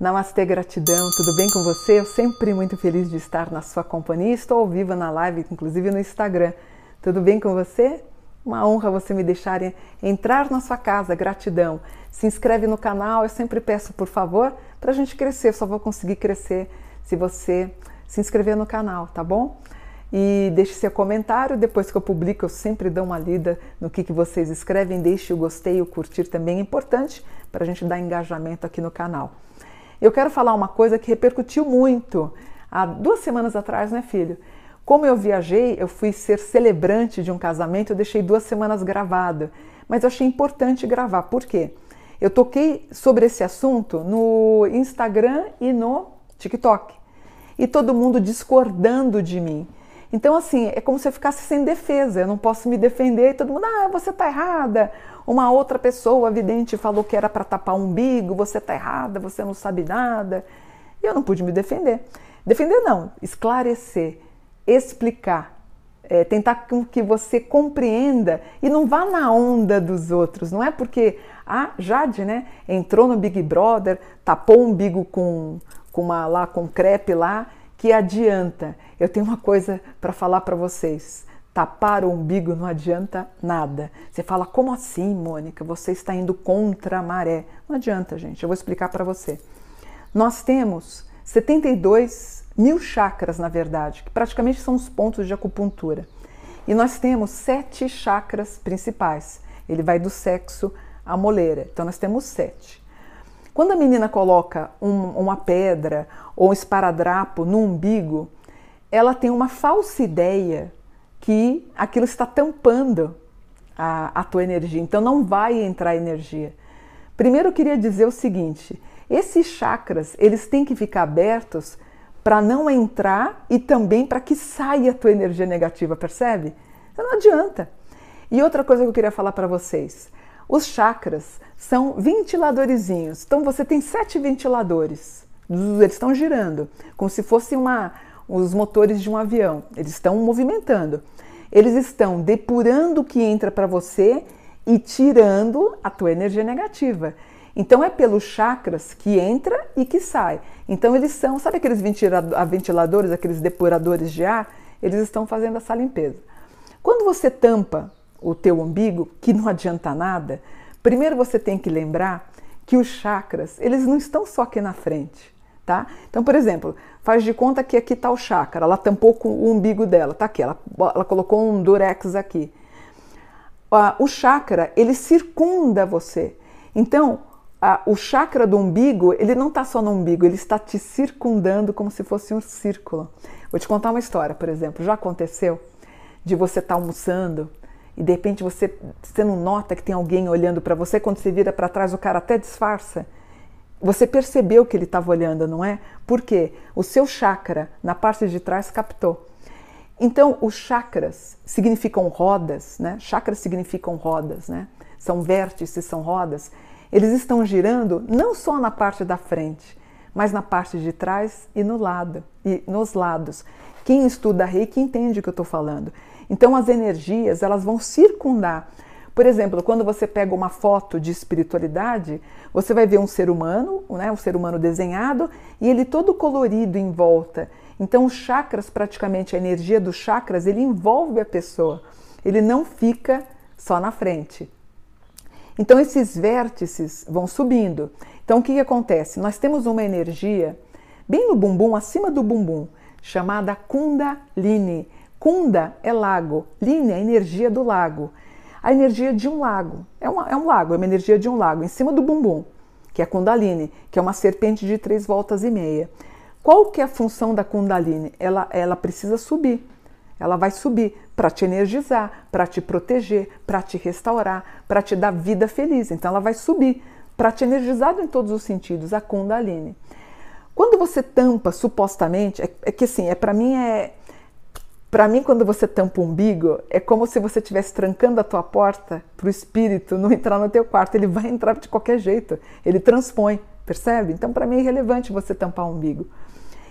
Namastê, gratidão, tudo bem com você? Eu sempre muito feliz de estar na sua companhia. Estou ao vivo na live, inclusive no Instagram. Tudo bem com você? Uma honra você me deixar entrar na sua casa, gratidão. Se inscreve no canal, eu sempre peço por favor para a gente crescer. Eu só vou conseguir crescer se você se inscrever no canal, tá bom? E deixe seu comentário, depois que eu publico eu sempre dou uma lida no que, que vocês escrevem, deixe o gostei, o curtir também é importante para a gente dar engajamento aqui no canal. Eu quero falar uma coisa que repercutiu muito há duas semanas atrás, né, filho? Como eu viajei, eu fui ser celebrante de um casamento, eu deixei duas semanas gravado, mas eu achei importante gravar. Por quê? Eu toquei sobre esse assunto no Instagram e no TikTok. E todo mundo discordando de mim. Então, assim, é como se eu ficasse sem defesa, eu não posso me defender e todo mundo, ah, você tá errada. Uma outra pessoa vidente falou que era para tapar o umbigo, você tá errada, você não sabe nada. E eu não pude me defender. Defender não, esclarecer, explicar, é, tentar que você compreenda e não vá na onda dos outros. Não é porque a Jade, né, entrou no Big Brother, tapou o umbigo com, com uma lá com crepe lá que adianta. Eu tenho uma coisa para falar para vocês. Tapar o umbigo não adianta nada. Você fala, como assim, Mônica? Você está indo contra a maré. Não adianta, gente. Eu vou explicar para você. Nós temos 72 mil chakras, na verdade, que praticamente são os pontos de acupuntura. E nós temos sete chakras principais. Ele vai do sexo à moleira. Então nós temos sete. Quando a menina coloca um, uma pedra ou um esparadrapo no umbigo, ela tem uma falsa ideia que aquilo está tampando a, a tua energia, então não vai entrar energia. Primeiro eu queria dizer o seguinte: esses chakras eles têm que ficar abertos para não entrar e também para que saia a tua energia negativa, percebe? Então não adianta. E outra coisa que eu queria falar para vocês: os chakras são ventiladorzinhos. Então você tem sete ventiladores. Eles estão girando, como se fossem uma, os motores de um avião. Eles estão movimentando. Eles estão depurando o que entra para você e tirando a tua energia negativa. Então é pelos chakras que entra e que sai. Então eles são, sabe aqueles ventiladores, aqueles depuradores de ar? Eles estão fazendo essa limpeza. Quando você tampa o teu umbigo, que não adianta nada, primeiro você tem que lembrar que os chakras, eles não estão só aqui na frente, tá? Então, por exemplo, faz de conta que aqui está o chakra, ela tampou com o umbigo dela, tá aqui, ela, ela colocou um durex aqui. o chakra, ele circunda você. Então, o chakra do umbigo, ele não está só no umbigo, ele está te circundando como se fosse um círculo. Vou te contar uma história, por exemplo. Já aconteceu de você estar tá almoçando e de repente você, você não nota que tem alguém olhando para você, quando você vira para trás o cara até disfarça. Você percebeu que ele estava olhando, não é? Porque o seu chakra na parte de trás captou. Então, os chakras significam rodas, né? Chakras significam rodas, né? São vértices, são rodas. Eles estão girando não só na parte da frente, mas na parte de trás e no lado e nos lados. Quem estuda reiki entende o que eu estou falando. Então as energias elas vão circundar. Por exemplo, quando você pega uma foto de espiritualidade, você vai ver um ser humano, né, um ser humano desenhado e ele todo colorido em volta. Então os chakras, praticamente a energia dos chakras, ele envolve a pessoa. Ele não fica só na frente. Então esses vértices vão subindo. Então o que, que acontece? Nós temos uma energia bem no bumbum, acima do bumbum, chamada Kundalini. Kunda é lago, Line é energia do lago. A energia de um lago. É, uma, é um lago, é uma energia de um lago, em cima do bumbum, que é a Kundalini, que é uma serpente de três voltas e meia. Qual que é a função da Kundalini? Ela, ela precisa subir. Ela vai subir para te energizar, para te proteger, para te restaurar, para te dar vida feliz. Então ela vai subir para te energizar em todos os sentidos, a Kundalini. Quando você tampa supostamente, é, é que assim, é para mim é para mim, quando você tampa o umbigo, é como se você estivesse trancando a tua porta para o espírito não entrar no teu quarto. Ele vai entrar de qualquer jeito. Ele transpõe, percebe? Então, para mim, é irrelevante você tampar o umbigo.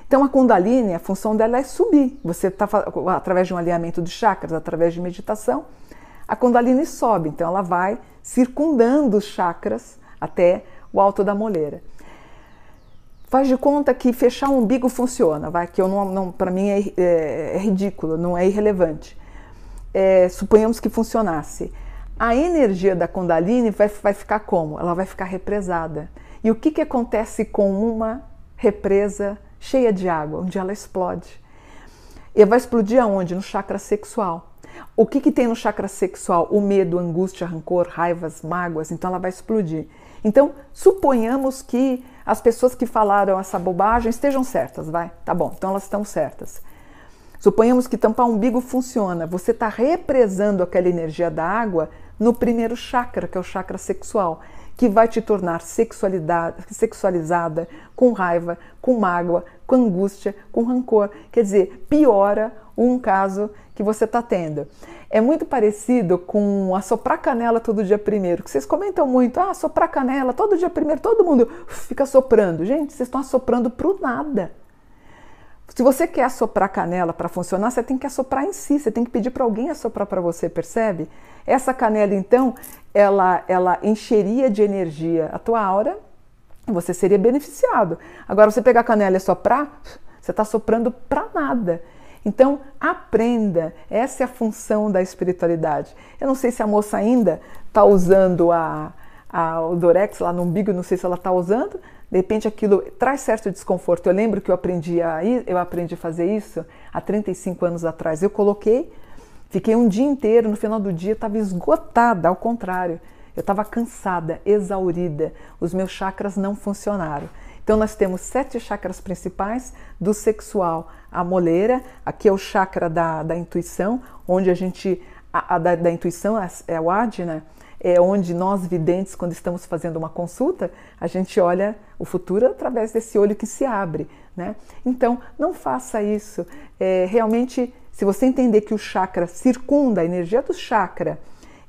Então, a Kundalini, a função dela é subir. Você está através de um alinhamento de chakras, através de meditação, a Kundalini sobe. Então, ela vai circundando os chakras até o alto da moleira. Faz de conta que fechar o umbigo funciona, vai, que eu não, não para mim é, é, é, ridículo, não é irrelevante. É, suponhamos que funcionasse. A energia da Kundalini vai, vai ficar como? Ela vai ficar represada. E o que, que acontece com uma represa cheia de água, onde ela explode? E vai explodir aonde? No chakra sexual. O que, que tem no chakra sexual? O medo, angústia, rancor, raivas, mágoas. Então ela vai explodir. Então, suponhamos que as pessoas que falaram essa bobagem estejam certas, vai? Tá bom, então elas estão certas. Suponhamos que tampar o umbigo funciona. Você está represando aquela energia da água no primeiro chakra, que é o chakra sexual, que vai te tornar sexualizada, com raiva, com mágoa, com angústia, com rancor. Quer dizer, piora um caso que você está tendo. É muito parecido com assoprar canela todo dia primeiro, que vocês comentam muito, ah, soprar canela todo dia primeiro, todo mundo fica soprando. Gente, vocês estão assoprando pro nada. Se você quer assoprar canela para funcionar, você tem que assoprar em si, você tem que pedir para alguém assoprar para você, percebe? Essa canela, então, ela, ela encheria de energia a tua aura, você seria beneficiado. Agora, você pegar a canela e soprar, você está soprando para nada. Então, aprenda, essa é a função da espiritualidade. Eu não sei se a moça ainda está usando a, a, o Dorex lá no umbigo, não sei se ela está usando, de repente aquilo traz certo desconforto. Eu lembro que eu aprendi a, eu aprendi a fazer isso há 35 anos atrás. Eu coloquei, fiquei um dia inteiro, no final do dia estava esgotada, ao contrário. Eu estava cansada, exaurida, os meus chakras não funcionaram. Então nós temos sete chakras principais, do sexual à moleira, aqui é o chakra da, da intuição, onde a gente, a, a da, da, intuição é, é o Adina, é onde nós videntes, quando estamos fazendo uma consulta, a gente olha o futuro através desse olho que se abre, né? Então, não faça isso. É, realmente, se você entender que o chakra circunda, a energia do chakra,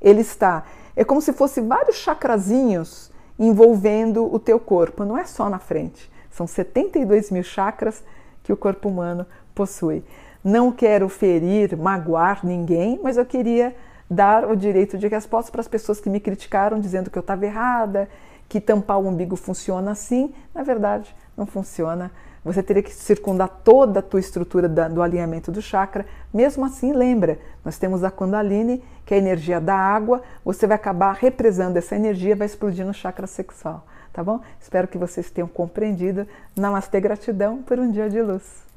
ele está, é como se fosse vários chakrazinhos envolvendo o teu corpo, não é só na frente. São 72 mil chakras que o corpo humano possui. Não quero ferir, magoar ninguém, mas eu queria dar o direito de resposta para as pessoas que me criticaram dizendo que eu estava errada, que tampar o umbigo funciona assim. Na verdade, não funciona. Você teria que circundar toda a tua estrutura do alinhamento do chakra. Mesmo assim, lembra, nós temos a Kundalini, que é a energia da água. Você vai acabar represando essa energia, vai explodir no chakra sexual. Tá bom? Espero que vocês tenham compreendido. Namastê, gratidão por um dia de luz.